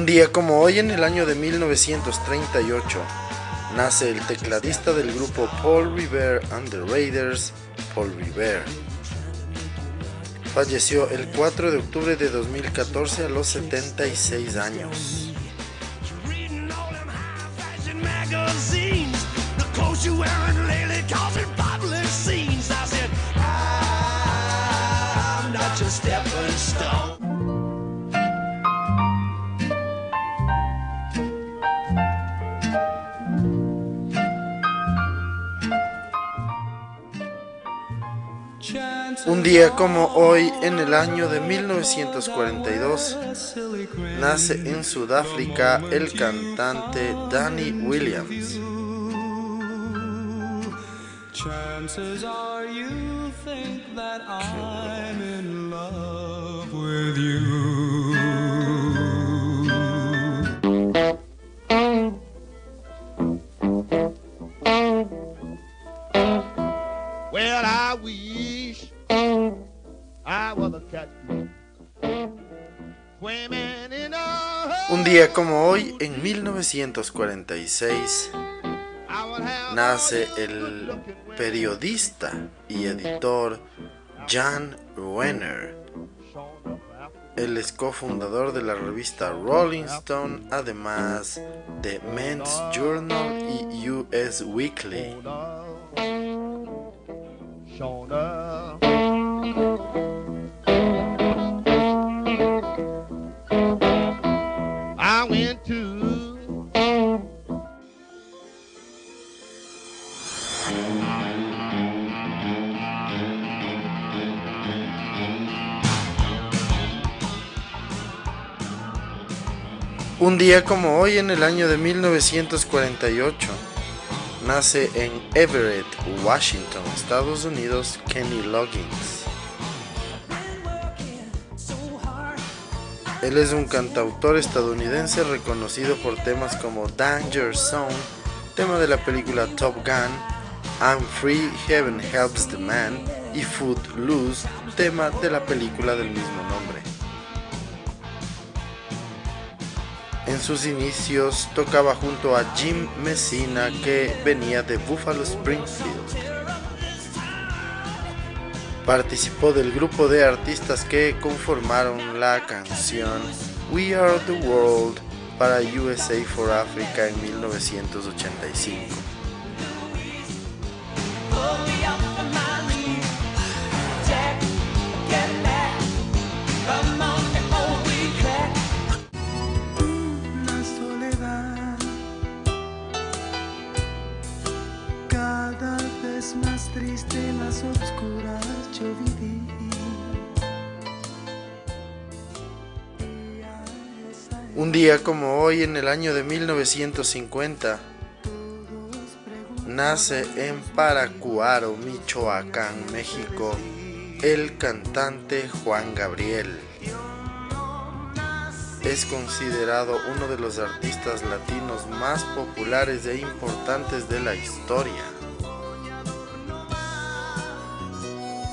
Un día como hoy en el año de 1938 nace el tecladista del grupo Paul Revere and the Raiders, Paul Revere. Falleció el 4 de octubre de 2014 a los 76 años. Un día como hoy, en el año de 1942, nace en Sudáfrica el cantante Danny Williams. Un día como hoy, en 1946, nace el periodista y editor Jan Wenner. Él es cofundador de la revista Rolling Stone, además de Men's Journal y US Weekly. Un día como hoy en el año de 1948 nace en Everett, Washington, Estados Unidos, Kenny Loggins. Él es un cantautor estadounidense reconocido por temas como Danger Zone, tema de la película Top Gun, I'm Free, Heaven Helps the Man y Footloose, tema de la película del mismo nombre. En sus inicios tocaba junto a Jim Messina que venía de Buffalo Springfield. Participó del grupo de artistas que conformaron la canción We Are the World para USA for Africa en 1985. Día como hoy, en el año de 1950, nace en Paracuaro, Michoacán, México, el cantante Juan Gabriel. Es considerado uno de los artistas latinos más populares e importantes de la historia.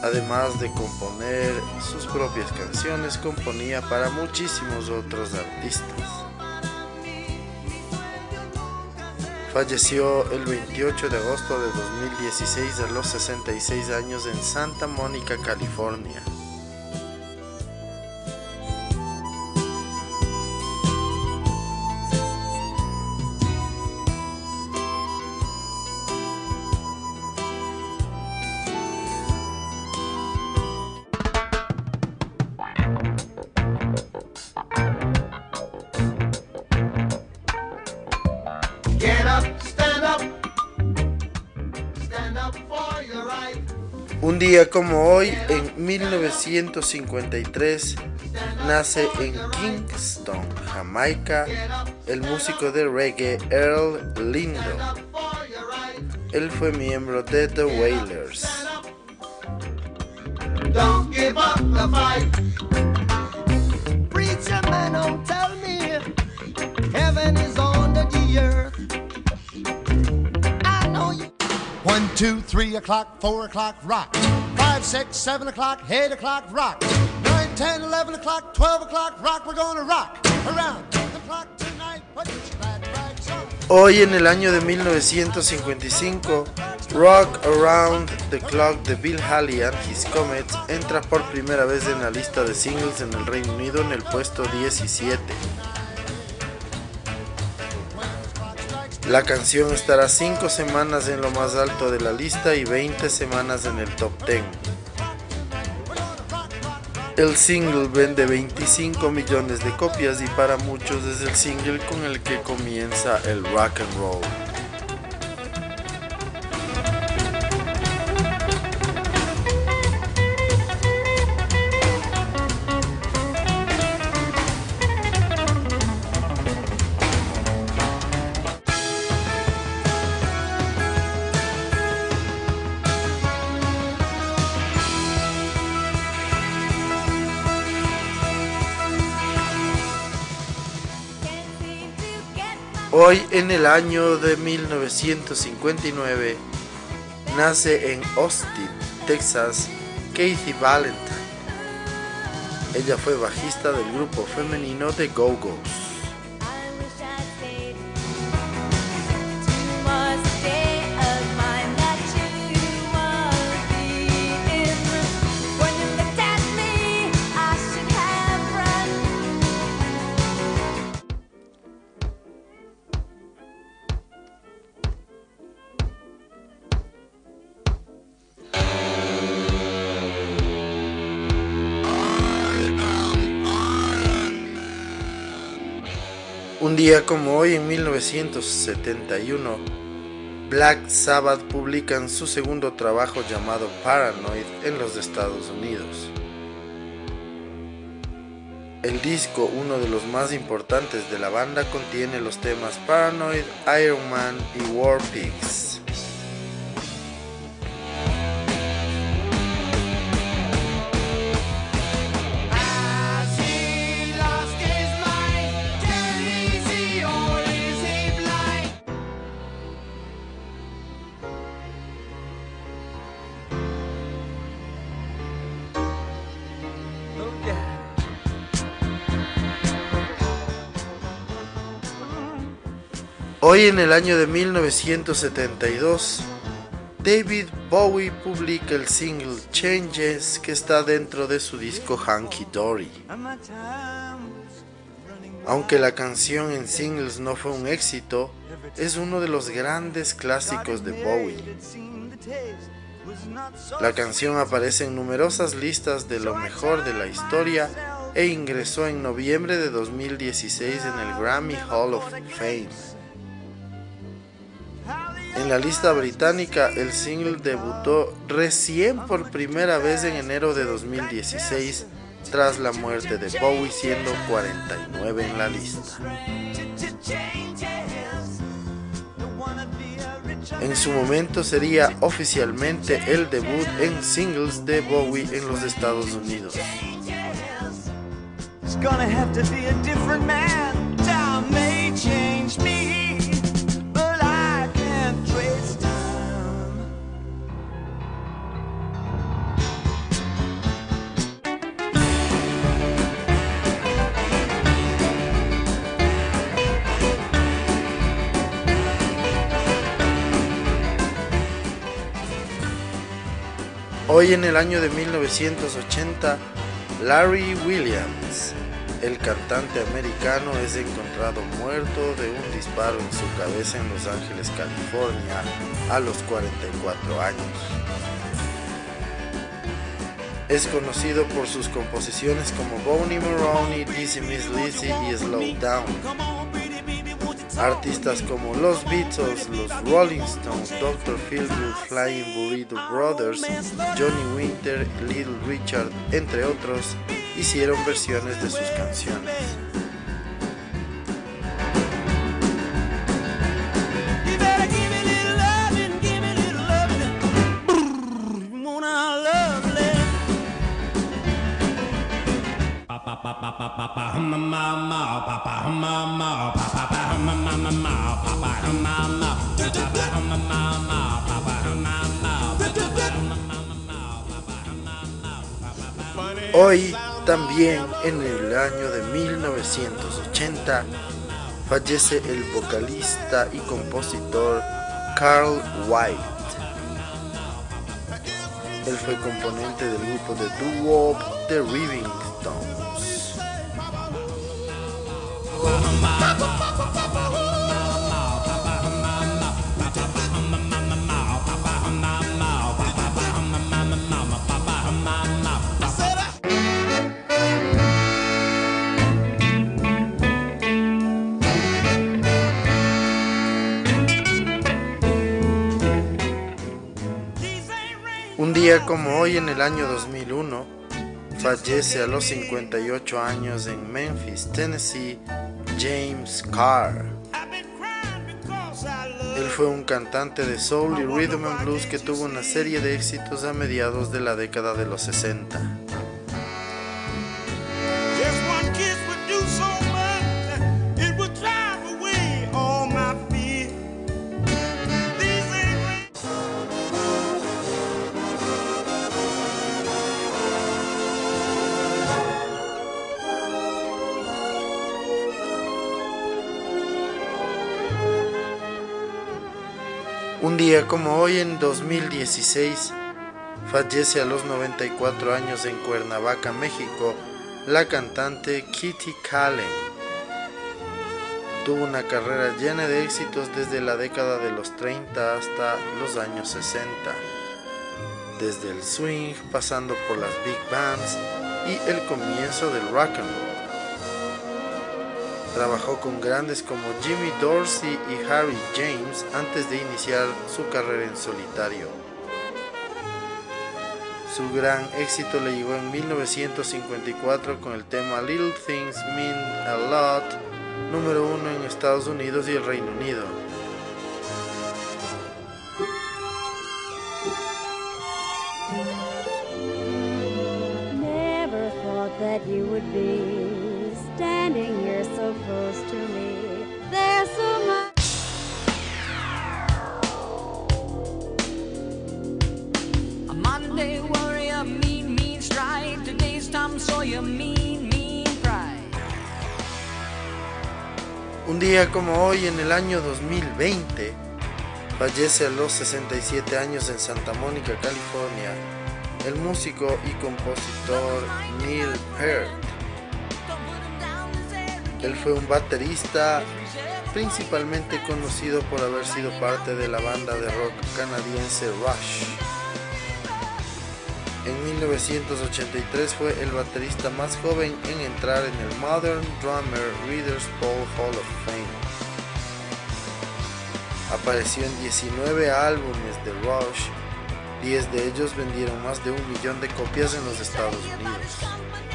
Además de componer sus propias canciones, componía para muchísimos otros artistas. Falleció el 28 de agosto de 2016 a los 66 años en Santa Mónica, California. Un día como hoy, en 1953, nace en Kingston, Jamaica, el músico de reggae Earl Lindo. Él fue miembro de The Wailers. One, two, three o'clock, four o'clock, rock. Five, six, seven o'clock, eight o'clock, rock. Nine, ten, eleven o'clock, twelve o'clock, rock. We're gonna rock around the clock tonight. Put your glad rags on. Hoy en el año de 1955, Rock Around the Clock de Bill Haley and His Comets entra por primera vez en la lista de singles en el Reino Unido en el puesto 17. La canción estará 5 semanas en lo más alto de la lista y 20 semanas en el top 10. El single vende 25 millones de copias y para muchos es el single con el que comienza el rock and roll. Hoy en el año de 1959 nace en Austin, Texas, Kathy Valentine. Ella fue bajista del grupo femenino The Go-Go's. Un día como hoy en 1971, Black Sabbath publican su segundo trabajo llamado Paranoid en los Estados Unidos. El disco, uno de los más importantes de la banda, contiene los temas Paranoid, Iron Man y War Pigs. Hoy en el año de 1972, David Bowie publica el single Changes que está dentro de su disco Hanky Dory. Aunque la canción en singles no fue un éxito, es uno de los grandes clásicos de Bowie. La canción aparece en numerosas listas de lo mejor de la historia e ingresó en noviembre de 2016 en el Grammy Hall of Fame. En la lista británica, el single debutó recién por primera vez en enero de 2016, tras la muerte de Bowie siendo 49 en la lista. En su momento sería oficialmente el debut en singles de Bowie en los Estados Unidos. Hoy en el año de 1980, Larry Williams, el cantante americano, es encontrado muerto de un disparo en su cabeza en Los Ángeles, California, a los 44 años. Es conocido por sus composiciones como Bonnie Maroney, Dizzy Miss Lizzy y Slow Down. Artistas como los Beatles, los Rolling Stones, Dr. Feelgood, Flying Burrito Brothers, Johnny Winter, Little Richard, entre otros, hicieron versiones de sus canciones. Hoy, también en el año de 1980, fallece el vocalista y compositor Carl White. Él fue componente del grupo de doo-wop The Rivingtons. Un día como hoy en el año 2001, fallece a los 58 años en Memphis, Tennessee, James Carr. Él fue un cantante de soul y rhythm and blues que tuvo una serie de éxitos a mediados de la década de los 60. Como hoy en 2016, fallece a los 94 años en Cuernavaca, México, la cantante Kitty Kallen. Tuvo una carrera llena de éxitos desde la década de los 30 hasta los años 60. Desde el swing, pasando por las big bands y el comienzo del rock and roll. Trabajó con grandes como Jimmy Dorsey y Harry James antes de iniciar su carrera en solitario. Su gran éxito le llegó en 1954 con el tema Little Things Mean a Lot, número uno en Estados Unidos y el Reino Unido. Un día como hoy en el año 2020, fallece a los 67 años en Santa Mónica, California, el músico y compositor Neil Peart. Él fue un baterista principalmente conocido por haber sido parte de la banda de rock canadiense Rush. En 1983 fue el baterista más joven en entrar en el Modern Drummer Readers Poll Hall of Fame. Apareció en 19 álbumes de Rush, 10 de ellos vendieron más de un millón de copias en los Estados Unidos.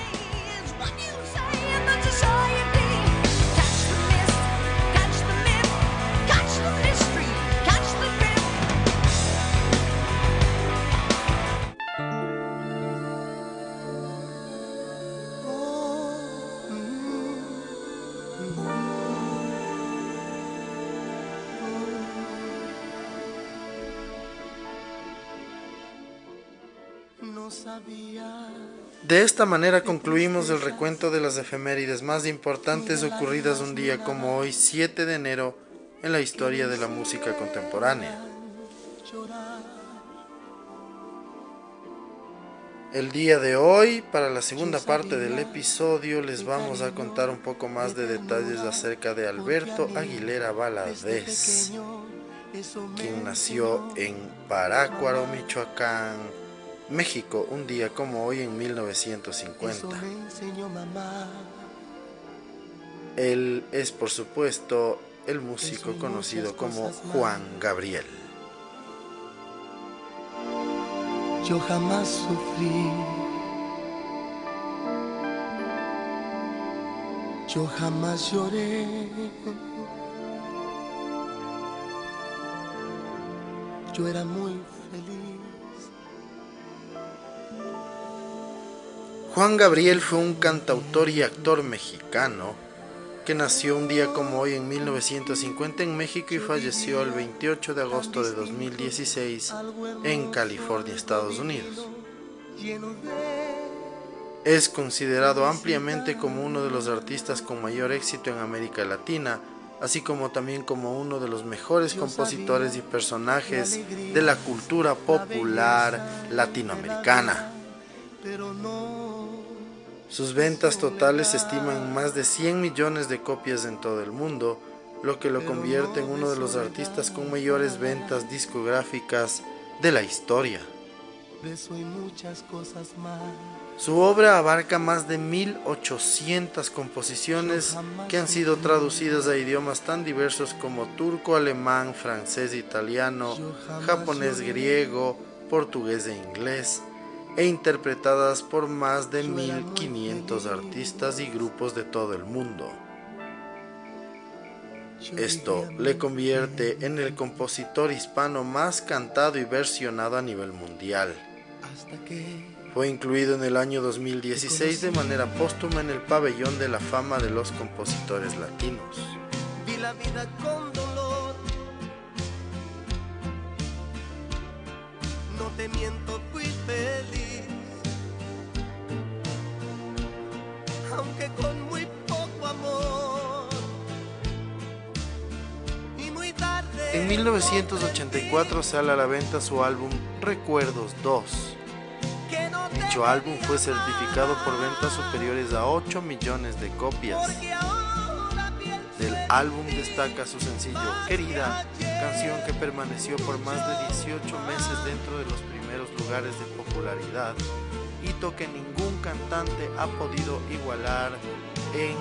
De esta manera concluimos el recuento de las efemérides más importantes ocurridas un día como hoy, 7 de enero, en la historia de la música contemporánea. El día de hoy, para la segunda parte del episodio, les vamos a contar un poco más de detalles acerca de Alberto Aguilera Valadez, quien nació en Parácuaro, Michoacán, México, un día como hoy en 1950. Él es, por supuesto, el músico conocido como Juan Gabriel. Yo jamás sufrí. Yo jamás lloré. Yo era muy feliz. Juan Gabriel fue un cantautor y actor mexicano que nació un día como hoy en 1950 en México y falleció el 28 de agosto de 2016 en California, Estados Unidos. Es considerado ampliamente como uno de los artistas con mayor éxito en América Latina, así como también como uno de los mejores compositores y personajes de la cultura popular latinoamericana. Sus ventas totales se estiman más de 100 millones de copias en todo el mundo, lo que lo convierte en uno de los artistas con mayores ventas discográficas de la historia. Su obra abarca más de 1800 composiciones que han sido traducidas a idiomas tan diversos como turco, alemán, francés, italiano, japonés, griego, portugués e inglés, e interpretadas por más de 1500 artistas y grupos de todo el mundo. Esto le convierte en el compositor hispano más cantado y versionado a nivel mundial. Fue incluido en el año 2016 de manera póstuma en el pabellón de la fama de los compositores latinos. No te miento, fui feliz. Aunque con muy poco amor. Y muy tarde. En 1984 sale a la venta su álbum Recuerdos 2. que no te Dicho álbum fue certificado por ventas superiores a 8 millones de copias. Del álbum destaca su sencillo Querida, canción que permaneció por más de 18 meses dentro de los primeros lugares de popularidad, hito que ningún cantante ha podido igualar en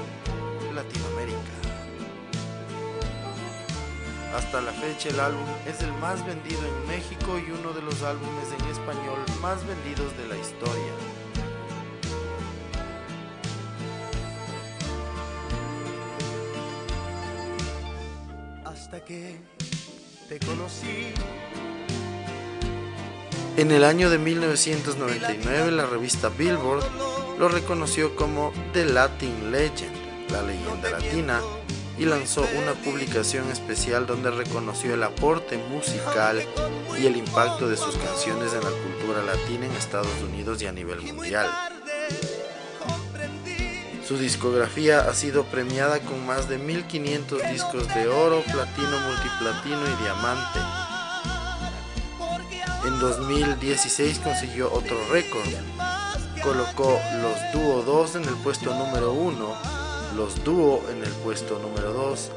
Latinoamérica. Hasta la fecha el álbum es el más vendido en México y uno de los álbumes en español más vendidos de la historia. hasta que te conocí. En el año de 1999 la revista Billboard lo reconoció como The Latin Legend, la leyenda latina, y lanzó una publicación especial donde reconoció el aporte musical y el impacto de sus canciones en la cultura latina en Estados Unidos y a nivel mundial. Su discografía ha sido premiada con más de 1500 discos de oro, platino, multiplatino y diamante. En 2016 consiguió otro récord. Colocó los Dúo 2 en el puesto número 1, los Dúo en el puesto número 2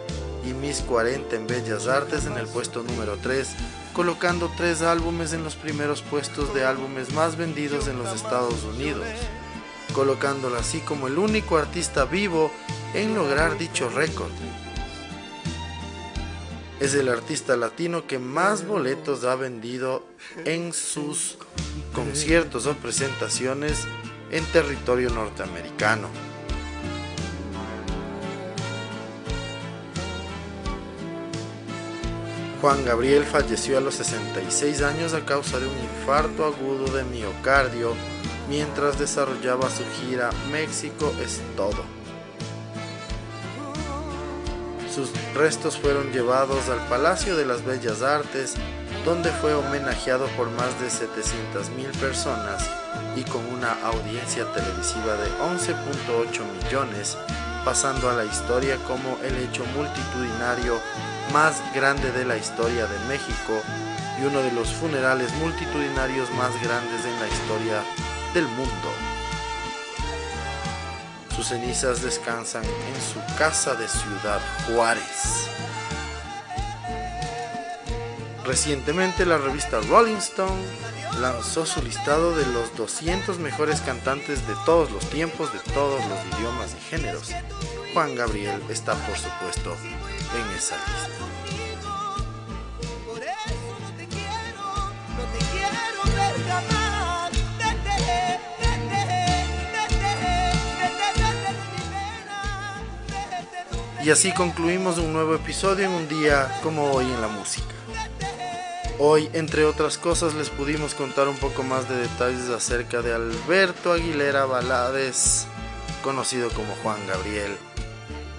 y Miss 40 en Bellas Artes en el puesto número 3, colocando tres álbumes en los primeros puestos de álbumes más vendidos en los Estados Unidos, colocándolo así como el único artista vivo en lograr dicho récord. Es el artista latino que más boletos ha vendido en sus conciertos o presentaciones en territorio norteamericano. Juan Gabriel falleció a los 66 años a causa de un infarto agudo de miocardio mientras desarrollaba su gira México es todo. Sus restos fueron llevados al Palacio de las Bellas Artes, donde fue homenajeado por más de 700.000 personas y con una audiencia televisiva de 11.8 millones, pasando a la historia como el hecho multitudinario más grande de la historia de México y uno de los funerales multitudinarios más grandes en la historia del mundo. Sus cenizas descansan en su casa de Ciudad Juárez. Recientemente la revista Rolling Stone lanzó su listado de los 200 mejores cantantes de todos los tiempos, de todos los idiomas y géneros. Juan Gabriel está por supuesto en esa lista. Y así concluimos un nuevo episodio en un día como hoy en la música. Hoy, entre otras cosas, les pudimos contar un poco más de detalles acerca de Alberto Aguilera Balades, conocido como Juan Gabriel,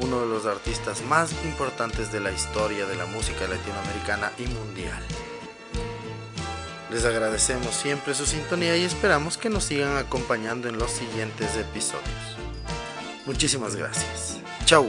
uno de los artistas más importantes de la historia de la música latinoamericana y mundial. Les agradecemos siempre su sintonía y esperamos que nos sigan acompañando en los siguientes episodios. Muchísimas gracias. Chau.